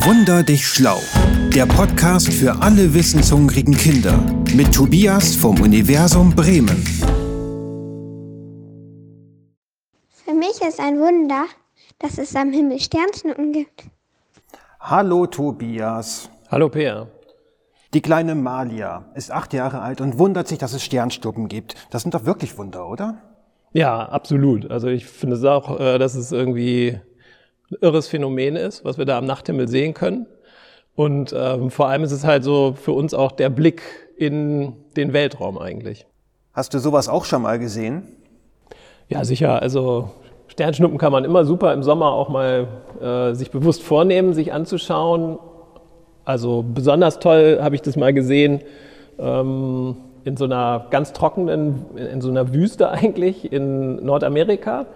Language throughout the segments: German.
Wunder dich schlau. Der Podcast für alle wissenshungrigen Kinder mit Tobias vom Universum Bremen. Für mich ist ein Wunder, dass es am Himmel Sternschnuppen gibt. Hallo Tobias. Hallo Peer. Die kleine Malia ist acht Jahre alt und wundert sich, dass es Sternschnuppen gibt. Das sind doch wirklich Wunder, oder? Ja, absolut. Also ich finde es auch, äh, dass es irgendwie ein irres Phänomen ist, was wir da am Nachthimmel sehen können. Und ähm, vor allem ist es halt so für uns auch der Blick in den Weltraum eigentlich. Hast du sowas auch schon mal gesehen? Ja, sicher. Also Sternschnuppen kann man immer super im Sommer auch mal äh, sich bewusst vornehmen, sich anzuschauen. Also besonders toll habe ich das mal gesehen ähm, in so einer ganz trockenen, in so einer Wüste eigentlich in Nordamerika,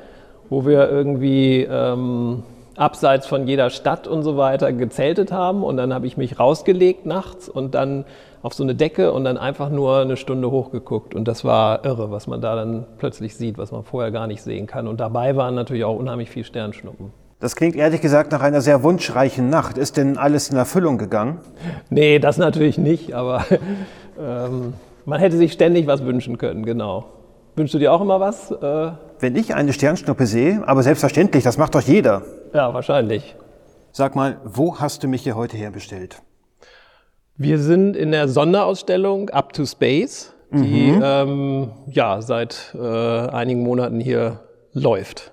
wo wir irgendwie ähm, abseits von jeder Stadt und so weiter gezeltet haben. Und dann habe ich mich rausgelegt nachts und dann auf so eine Decke und dann einfach nur eine Stunde hochgeguckt. Und das war irre, was man da dann plötzlich sieht, was man vorher gar nicht sehen kann. Und dabei waren natürlich auch unheimlich viel Sternschnuppen. Das klingt ehrlich gesagt nach einer sehr wunschreichen Nacht. Ist denn alles in Erfüllung gegangen? Nee, das natürlich nicht, aber ähm, man hätte sich ständig was wünschen können, genau. Wünschst du dir auch immer was? Äh, Wenn ich eine Sternschnuppe sehe, aber selbstverständlich, das macht doch jeder. Ja, wahrscheinlich. Sag mal, wo hast du mich hier heute herbestellt? Wir sind in der Sonderausstellung Up to Space, die ähm, ja seit äh, einigen Monaten hier läuft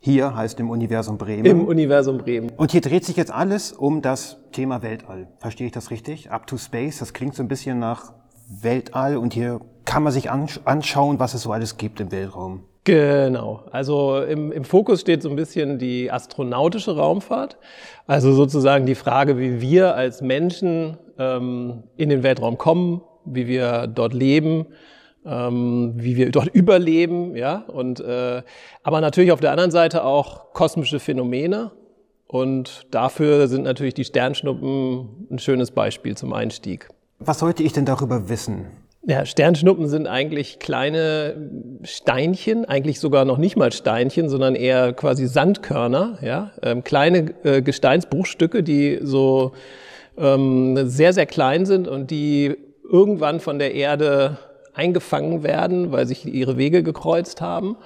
Hier heißt im Universum Bremen. im Universum Bremen. und hier dreht sich jetzt alles um das Thema Weltall. Verstehe ich das richtig? Up to Space, das klingt so ein bisschen nach Weltall und hier kann man sich ansch anschauen, was es so alles gibt im Weltraum. Genau. Also im, im Fokus steht so ein bisschen die astronautische Raumfahrt. Also sozusagen die Frage, wie wir als Menschen ähm, in den Weltraum kommen, wie wir dort leben, ähm, wie wir dort überleben, ja. Und äh, aber natürlich auf der anderen Seite auch kosmische Phänomene. Und dafür sind natürlich die Sternschnuppen ein schönes Beispiel zum Einstieg. Was sollte ich denn darüber wissen? Ja, Sternschnuppen sind eigentlich kleine Steinchen, eigentlich sogar noch nicht mal Steinchen, sondern eher quasi Sandkörner, ja, ähm, kleine äh, Gesteinsbruchstücke, die so ähm, sehr, sehr klein sind und die irgendwann von der Erde eingefangen werden, weil sich ihre Wege gekreuzt haben.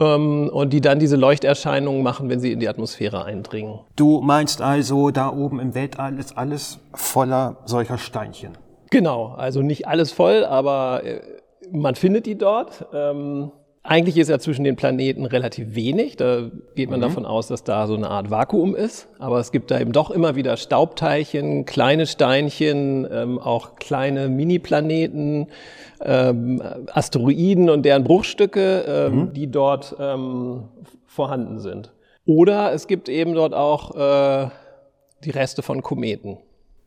Ähm, und die dann diese Leuchterscheinungen machen, wenn sie in die Atmosphäre eindringen. Du meinst also, da oben im Weltall ist alles voller solcher Steinchen. Genau, also nicht alles voll, aber äh, man findet die dort. Ähm, eigentlich ist ja zwischen den Planeten relativ wenig. Da geht man davon aus, dass da so eine Art Vakuum ist. Aber es gibt da eben doch immer wieder Staubteilchen, kleine Steinchen, ähm, auch kleine Mini-Planeten, ähm, Asteroiden und deren Bruchstücke, ähm, die dort ähm, vorhanden sind. Oder es gibt eben dort auch äh, die Reste von Kometen.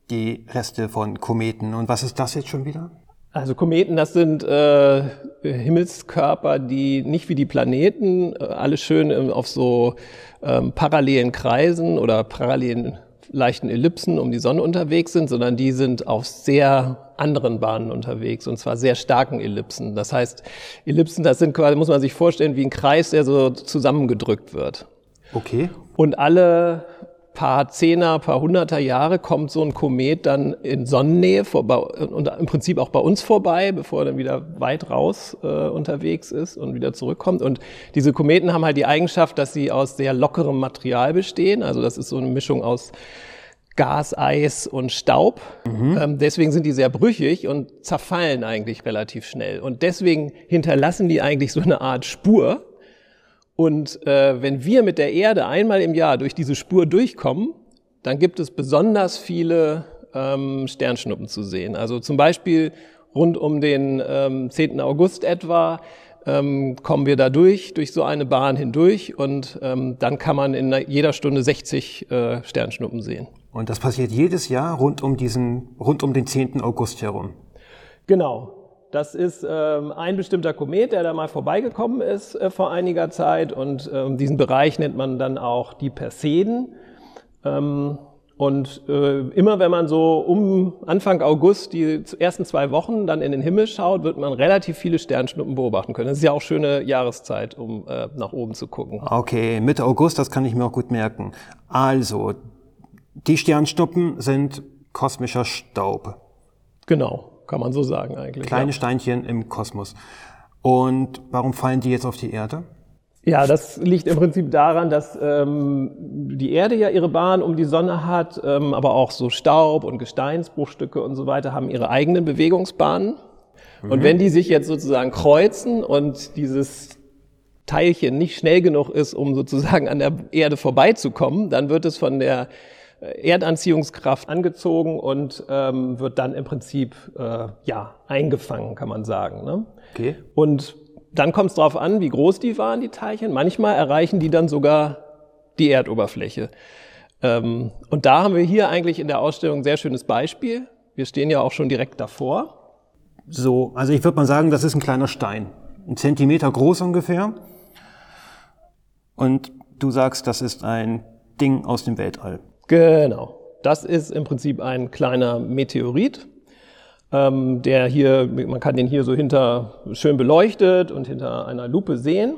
Die Reste von Kometen. Und was ist das jetzt schon wieder? Also Kometen, das sind äh, Himmelskörper, die nicht wie die Planeten äh, alle schön ähm, auf so ähm, parallelen Kreisen oder parallelen leichten Ellipsen um die Sonne unterwegs sind, sondern die sind auf sehr anderen Bahnen unterwegs und zwar sehr starken Ellipsen. Das heißt, Ellipsen, das sind quasi, muss man sich vorstellen, wie ein Kreis, der so zusammengedrückt wird. Okay. Und alle paar Zehner, paar Hunderter Jahre kommt so ein Komet dann in Sonnennähe vorbei und im Prinzip auch bei uns vorbei, bevor er dann wieder weit raus äh, unterwegs ist und wieder zurückkommt. Und diese Kometen haben halt die Eigenschaft, dass sie aus sehr lockerem Material bestehen. Also das ist so eine Mischung aus Gas, Eis und Staub. Ähm, deswegen sind die sehr brüchig und zerfallen eigentlich relativ schnell. Und deswegen hinterlassen die eigentlich so eine Art Spur, und äh, wenn wir mit der Erde einmal im Jahr durch diese Spur durchkommen, dann gibt es besonders viele ähm, Sternschnuppen zu sehen. Also zum Beispiel rund um den ähm, 10. August etwa ähm, kommen wir da durch, durch so eine Bahn hindurch und ähm, dann kann man in jeder Stunde 60 äh, Sternschnuppen sehen. Und das passiert jedes Jahr rund um diesen, rund um den 10. August herum. Genau. Das ist ähm, ein bestimmter Komet, der da mal vorbeigekommen ist äh, vor einiger Zeit. Und ähm, diesen Bereich nennt man dann auch die Perseden. Ähm, und äh, immer wenn man so um Anfang August die ersten zwei Wochen dann in den Himmel schaut, wird man relativ viele Sternschnuppen beobachten können. Das ist ja auch schöne Jahreszeit, um äh, nach oben zu gucken. Okay, Mitte August, das kann ich mir auch gut merken. Also, Die Sternstuppen sind kosmischer Staub. Genau, kann man so sagen eigentlich. Kleine ja. Steinchen im Kosmos. Und warum fallen die jetzt auf die Erde? Ja, das liegt im Prinzip daran, dass ähm, die Erde ja ihre Bahn um die Sonne hat, ähm, aber auch so Staub und Gesteinsbruchstücke und so weiter haben ihre eigenen Bewegungsbahnen. Und wenn die sich jetzt sozusagen kreuzen und dieses Teilchen nicht schnell genug ist, um sozusagen an der Erde vorbeizukommen, dann wird es von der Erdanziehungskraft angezogen und ähm, wird dann im Prinzip äh, ja eingefangen, kann man sagen. Ne? Okay. Und dann kommt es darauf an, wie groß die waren, die Teilchen. Manchmal erreichen die dann sogar die Erdoberfläche. Ähm, und da haben wir hier eigentlich in der Ausstellung ein sehr schönes Beispiel. Wir stehen ja auch schon direkt davor. So, also ich würde mal sagen, das ist ein kleiner Stein. Ein Zentimeter groß ungefähr. Und du sagst, das ist ein Ding aus dem Weltall. Genau. Das ist im Prinzip ein kleiner Meteorit, ähm, der hier, man kann den hier so hinter schön beleuchtet und hinter einer Lupe sehen.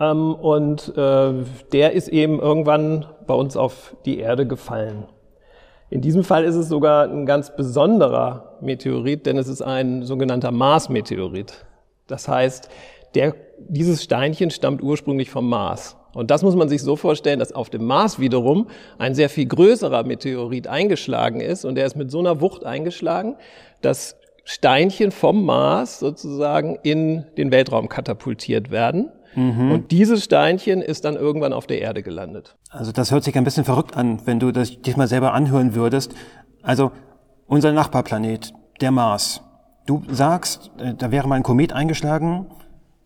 Ähm, und äh, der ist eben irgendwann bei uns auf die Erde gefallen. In diesem Fall ist es sogar ein ganz besonderer Meteorit, denn es ist ein sogenannter Mars-Meteorit. Das heißt, der, dieses Steinchen stammt ursprünglich vom Mars. Und das muss man sich so vorstellen, dass auf dem Mars wiederum ein sehr viel größerer Meteorit eingeschlagen ist und der ist mit so einer Wucht eingeschlagen, dass Steinchen vom Mars sozusagen in den Weltraum katapultiert werden. Und dieses Steinchen ist dann irgendwann auf der Erde gelandet. Also das hört sich ein bisschen verrückt an, wenn du das dich mal selber anhören würdest. Also unser Nachbarplanet, der Mars. Du sagst, äh, da wäre mal ein Komet eingeschlagen,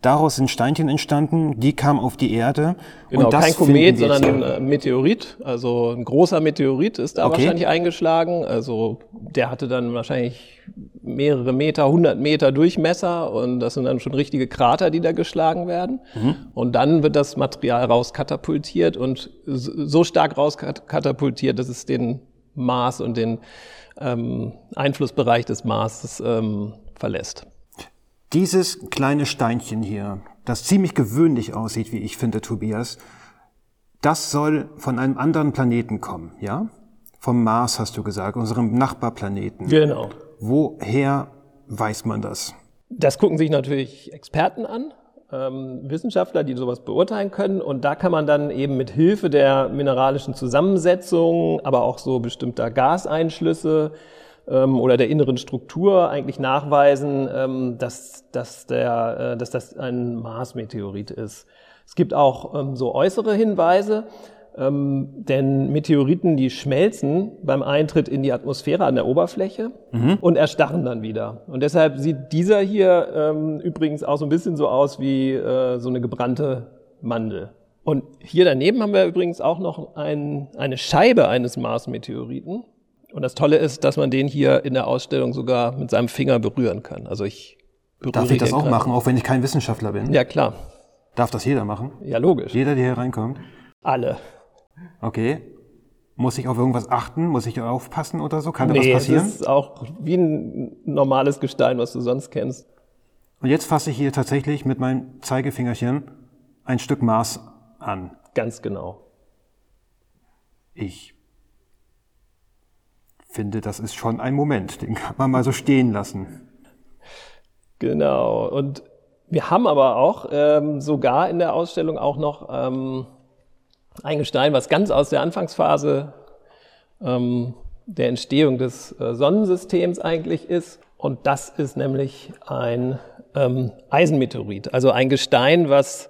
daraus sind Steinchen entstanden, die kamen auf die Erde. Genau, und das kein Komet, sondern ein äh, Meteorit. Also ein großer Meteorit ist da Okay. wahrscheinlich eingeschlagen. Also der hatte dann wahrscheinlich mehrere Meter, 100 Meter Durchmesser und das sind dann schon richtige Krater, die da geschlagen werden. Mhm. Und dann wird das Material rauskatapultiert und so so stark rauskatapultiert, dass es den Mars und den ähm, Einflussbereich des Marses ähm, verlässt. Dieses kleine Steinchen hier, das ziemlich gewöhnlich aussieht, wie ich finde, Tobias, das soll von einem anderen Planeten kommen, ja? Vom Mars hast du gesagt, unserem Nachbarplaneten. Genau. Woher weiß man das? Das gucken sich natürlich Experten an, ähm, Wissenschaftler, die sowas beurteilen können. Und da kann man dann eben mit Hilfe der mineralischen Zusammensetzung, aber auch so bestimmter Gaseinschlüsse ähm, oder der inneren Struktur eigentlich nachweisen, ähm, dass, dass, der, äh, dass das ein Mars-Meteorit ist. Es gibt auch ähm, so äußere Hinweise, ähm, denn Meteoriten, die schmelzen beim Eintritt in die Atmosphäre an der Oberfläche und erstarren dann wieder. Und deshalb sieht dieser hier ähm, übrigens auch so ein bisschen so aus wie äh, so eine gebrannte Mandel. Und hier daneben haben wir übrigens auch noch ein, eine Scheibe eines Mars-Meteoriten. Und das Tolle ist, dass man den hier in der Ausstellung sogar mit seinem Finger berühren kann. Also ich berühre Darf ich das auch machen, auch wenn ich kein Wissenschaftler bin? Ja, klar. Darf das jeder machen? Ja, logisch. Jeder, der hier reinkommt? Alle. Okay. Muss ich auf irgendwas achten? Muss ich aufpassen oder so? Kann da was Nee, es passieren? ist auch wie ein normales Gestein, was du sonst kennst. Und jetzt fasse ich hier tatsächlich mit meinem Zeigefingerchen ein Stück Mars an. Ganz genau. Ich finde, das ist schon ein Moment. Den kann man mal so stehen lassen. Genau. Und wir haben aber auch ähm, sogar in der Ausstellung auch noch ähm, ein Gestein, was ganz aus der Anfangsphase ähm, der Entstehung des äh, Sonnensystems eigentlich ist. Und das ist nämlich ein ähm, Eisenmeteorit, also ein Gestein, was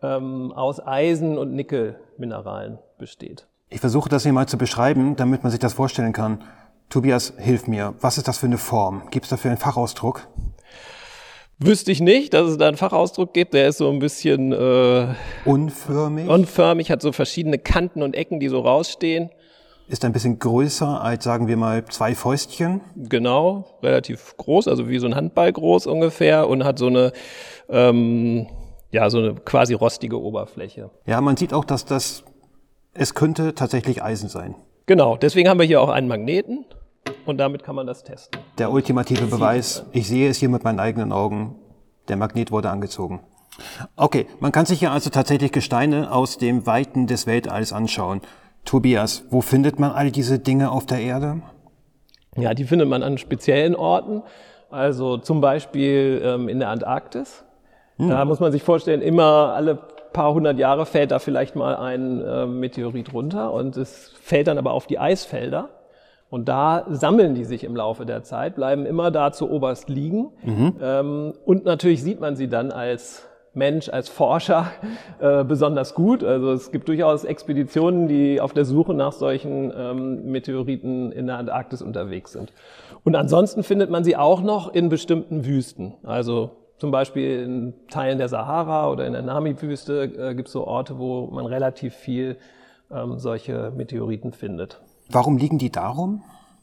ähm, aus Eisen- und Nickelmineralen besteht. Ich versuche das hier mal zu beschreiben, damit man sich das vorstellen kann. Tobias, hilf mir. Was ist das für eine Form? Gibt es dafür einen Fachausdruck? Wüsste ich nicht, dass es da einen Fachausdruck gibt. Der ist so ein bisschen äh, Unförmig? unförmig, hat so verschiedene Kanten und Ecken, die so rausstehen. Ist ein bisschen größer als, sagen wir mal, zwei Fäustchen? Genau, relativ groß, also wie so ein Handball groß ungefähr und hat so eine, ähm, ja, so eine quasi rostige Oberfläche. Ja, man sieht auch, dass das, es könnte tatsächlich Eisen sein. Genau, deswegen haben wir hier auch einen Magneten und damit kann man das testen. Der ultimative Beweis, ich sehe es hier mit meinen eigenen Augen, der Magnet wurde angezogen. Okay, man kann sich hier also tatsächlich Gesteine aus dem Weiten des Weltalls anschauen. Tobias, wo findet man all diese Dinge auf der Erde? Ja, die findet man an speziellen Orten, also zum Beispiel ähm, in der Antarktis. Hm. Da muss man sich vorstellen, immer alle paar hundert Jahre fällt da vielleicht mal ein äh, Meteorit runter und es fällt dann aber auf die Eisfelder. Und da sammeln die sich im Laufe der Zeit, bleiben immer da zu oberst liegen. Mhm. Ähm, und natürlich sieht man sie dann als Mensch, als Forscher äh, besonders gut. Also es gibt durchaus Expeditionen, die auf der Suche nach solchen ähm, Meteoriten in der Antarktis unterwegs sind. Und ansonsten findet man sie auch noch in bestimmten Wüsten. Also zum Beispiel in Teilen der Sahara oder in der Nami-Wüste äh, gibt es so Orte, wo man relativ viel ähm, solche Meteoriten findet. Warum liegen die darum?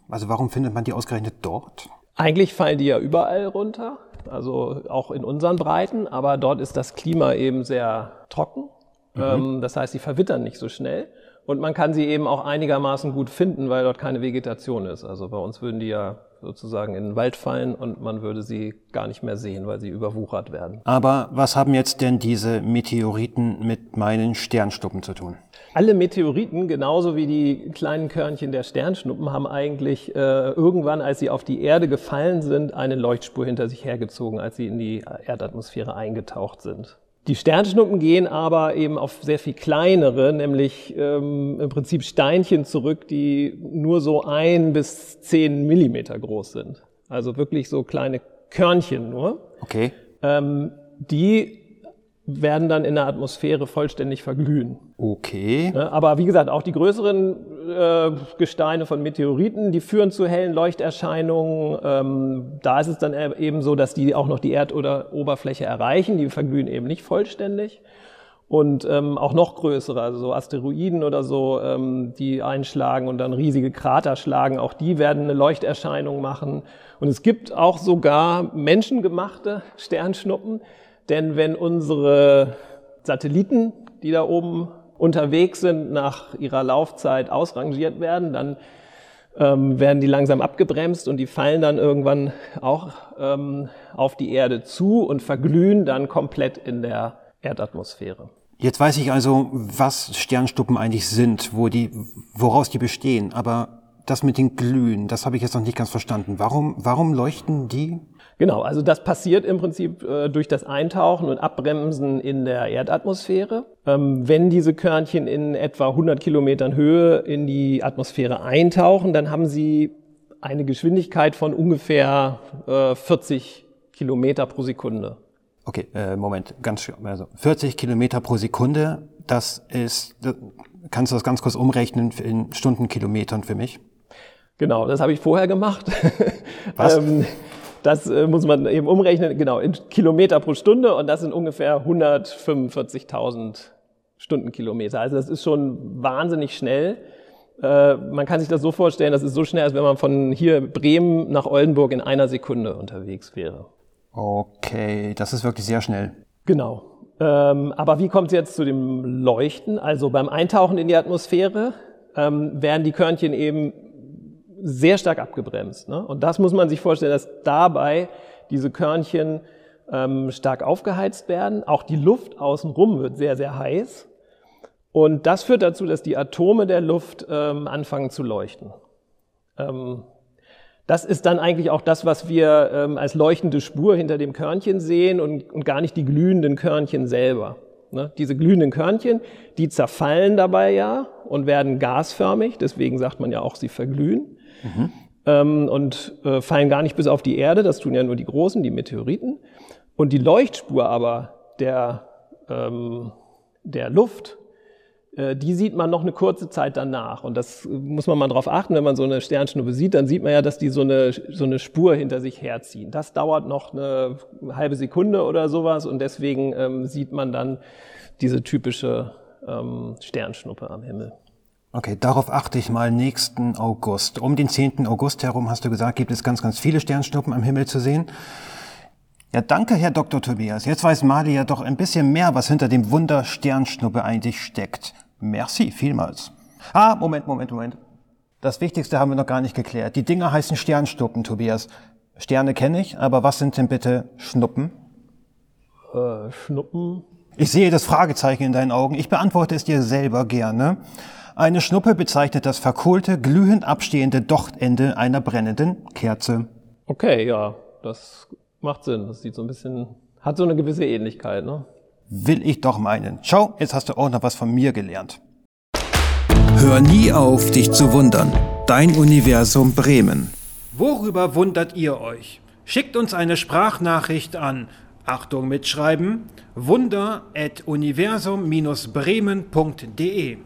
Also warum findet man die ausgerechnet dort? Eigentlich fallen die ja überall runter, also auch in unseren Breiten, aber dort ist das Klima eben sehr trocken. Mhm. Ähm, das heißt, sie verwittern nicht so schnell. Und man kann sie eben auch einigermaßen gut finden, weil dort keine Vegetation ist. Also bei uns würden die ja sozusagen in den Wald fallen und man würde sie gar nicht mehr sehen, weil sie überwuchert werden. Aber was haben jetzt denn diese Meteoriten mit meinen Sternschnuppen zu tun? Alle Meteoriten, genauso wie die kleinen Körnchen der Sternschnuppen, haben eigentlich äh, irgendwann, als sie auf die Erde gefallen sind, eine Leuchtspur hinter sich hergezogen, als sie in die Erdatmosphäre eingetaucht sind. Die Sternschnuppen gehen aber eben auf sehr viel kleinere, nämlich ähm, im Prinzip Steinchen zurück, die nur so ein bis zehn Millimeter groß sind. Also wirklich so kleine Körnchen nur. Okay. Ähm, die werden dann in der Atmosphäre vollständig verglühen. Okay. Aber wie gesagt, auch die größeren äh, Gesteine von Meteoriten, die führen zu hellen Leuchterscheinungen. Ähm, da ist es dann e-, eben so, dass die auch noch die Erdoberfläche erreichen. Die verglühen eben nicht vollständig. Und ähm, auch noch größere, also so Asteroiden oder so, ähm, die einschlagen und dann riesige Krater schlagen, auch die werden eine Leuchterscheinung machen. Und es gibt auch sogar menschengemachte Sternschnuppen, denn wenn unsere Satelliten, die da oben unterwegs sind, nach ihrer Laufzeit ausrangiert werden, dann ähm, werden die langsam abgebremst und die fallen dann irgendwann auch ähm, auf die Erde zu und verglühen dann komplett in der Erdatmosphäre. Jetzt weiß ich also, was Sternstuppen eigentlich sind, wo die, woraus die bestehen. Aber das mit den Glühen, das habe ich jetzt noch nicht ganz verstanden. Warum, warum leuchten die? Genau, also das passiert im Prinzip äh, durch das Eintauchen und Abbremsen in der Erdatmosphäre. Ähm, wenn diese Körnchen in etwa 100 Kilometern Höhe in die Atmosphäre eintauchen, dann haben sie eine Geschwindigkeit von ungefähr äh, 40 Kilometer pro Sekunde. Okay, äh, Moment, ganz also 40 Kilometer pro Sekunde, das ist, kannst du das ganz kurz umrechnen in Stundenkilometern für mich? Genau, das habe ich vorher gemacht. Was? ähm, das äh, muss man eben umrechnen, genau, in Kilometer pro Stunde und das sind ungefähr 145.000 Stundenkilometer. Also das ist schon wahnsinnig schnell. Äh, man kann sich das so vorstellen, das ist so schnell, als wenn man von hier Bremen nach Oldenburg in einer Sekunde unterwegs wäre. Okay, das ist wirklich sehr schnell. Genau. Ähm, aber wie kommt es jetzt zu dem Leuchten? Also beim Eintauchen in die Atmosphäre ähm, werden die Körnchen eben sehr stark abgebremst. Ne? Und das muss man sich vorstellen, dass dabei diese Körnchen ähm, stark aufgeheizt werden. Auch die Luft außenrum wird sehr, sehr heiß. Und das führt dazu, dass die Atome der Luft ähm, anfangen zu leuchten. Ähm, das ist dann eigentlich auch das, was wir ähm, als leuchtende Spur hinter dem Körnchen sehen und, und gar nicht die glühenden Körnchen selber. Ne? Diese glühenden Körnchen, die zerfallen dabei ja und werden gasförmig, deswegen sagt man ja auch, sie verglühen. Mhm. Ähm, und äh, fallen gar nicht bis auf die Erde, das tun ja nur die großen, die Meteoriten. Und die Leuchtspur aber der, ähm, der Luft, äh, die sieht man noch eine kurze Zeit danach. Und das muss man mal drauf achten, wenn man so eine Sternschnuppe sieht, dann sieht man ja, dass die so eine, so eine Spur hinter sich herziehen. Das dauert noch eine halbe Sekunde oder sowas und deswegen ähm, sieht man dann diese typische ähm, Sternschnuppe am Himmel. Okay, darauf achte ich mal nächsten August. Um den 10. August herum, hast du gesagt, gibt es ganz, ganz viele Sternschnuppen am Himmel zu sehen. Ja, danke, Herr Dr. Tobias. Jetzt weiß Mali ja doch ein bisschen mehr, was hinter dem Wunder Sternschnuppe eigentlich steckt. Merci, vielmals. Ah, Moment, Moment, Moment. Das Wichtigste haben wir noch gar nicht geklärt. Die Dinger heißen Sternschnuppen, Tobias. Sterne kenne ich, aber was sind denn bitte Schnuppen? Äh, Schnuppen? Ich sehe das Fragezeichen in deinen Augen. Ich beantworte es dir selber gerne. Eine Schnuppe bezeichnet das verkohlte, glühend abstehende Dochtende einer brennenden Kerze. Okay, ja, das macht Sinn. Das sieht so ein bisschen, hat so eine gewisse Ähnlichkeit, ne? Will ich doch meinen. Schau, jetzt hast du auch noch was von mir gelernt. Hör nie auf, dich zu wundern. Dein Universum Bremen. Worüber wundert ihr euch? Schickt uns eine Sprachnachricht an, Achtung mitschreiben, wunder.universum-bremen.de.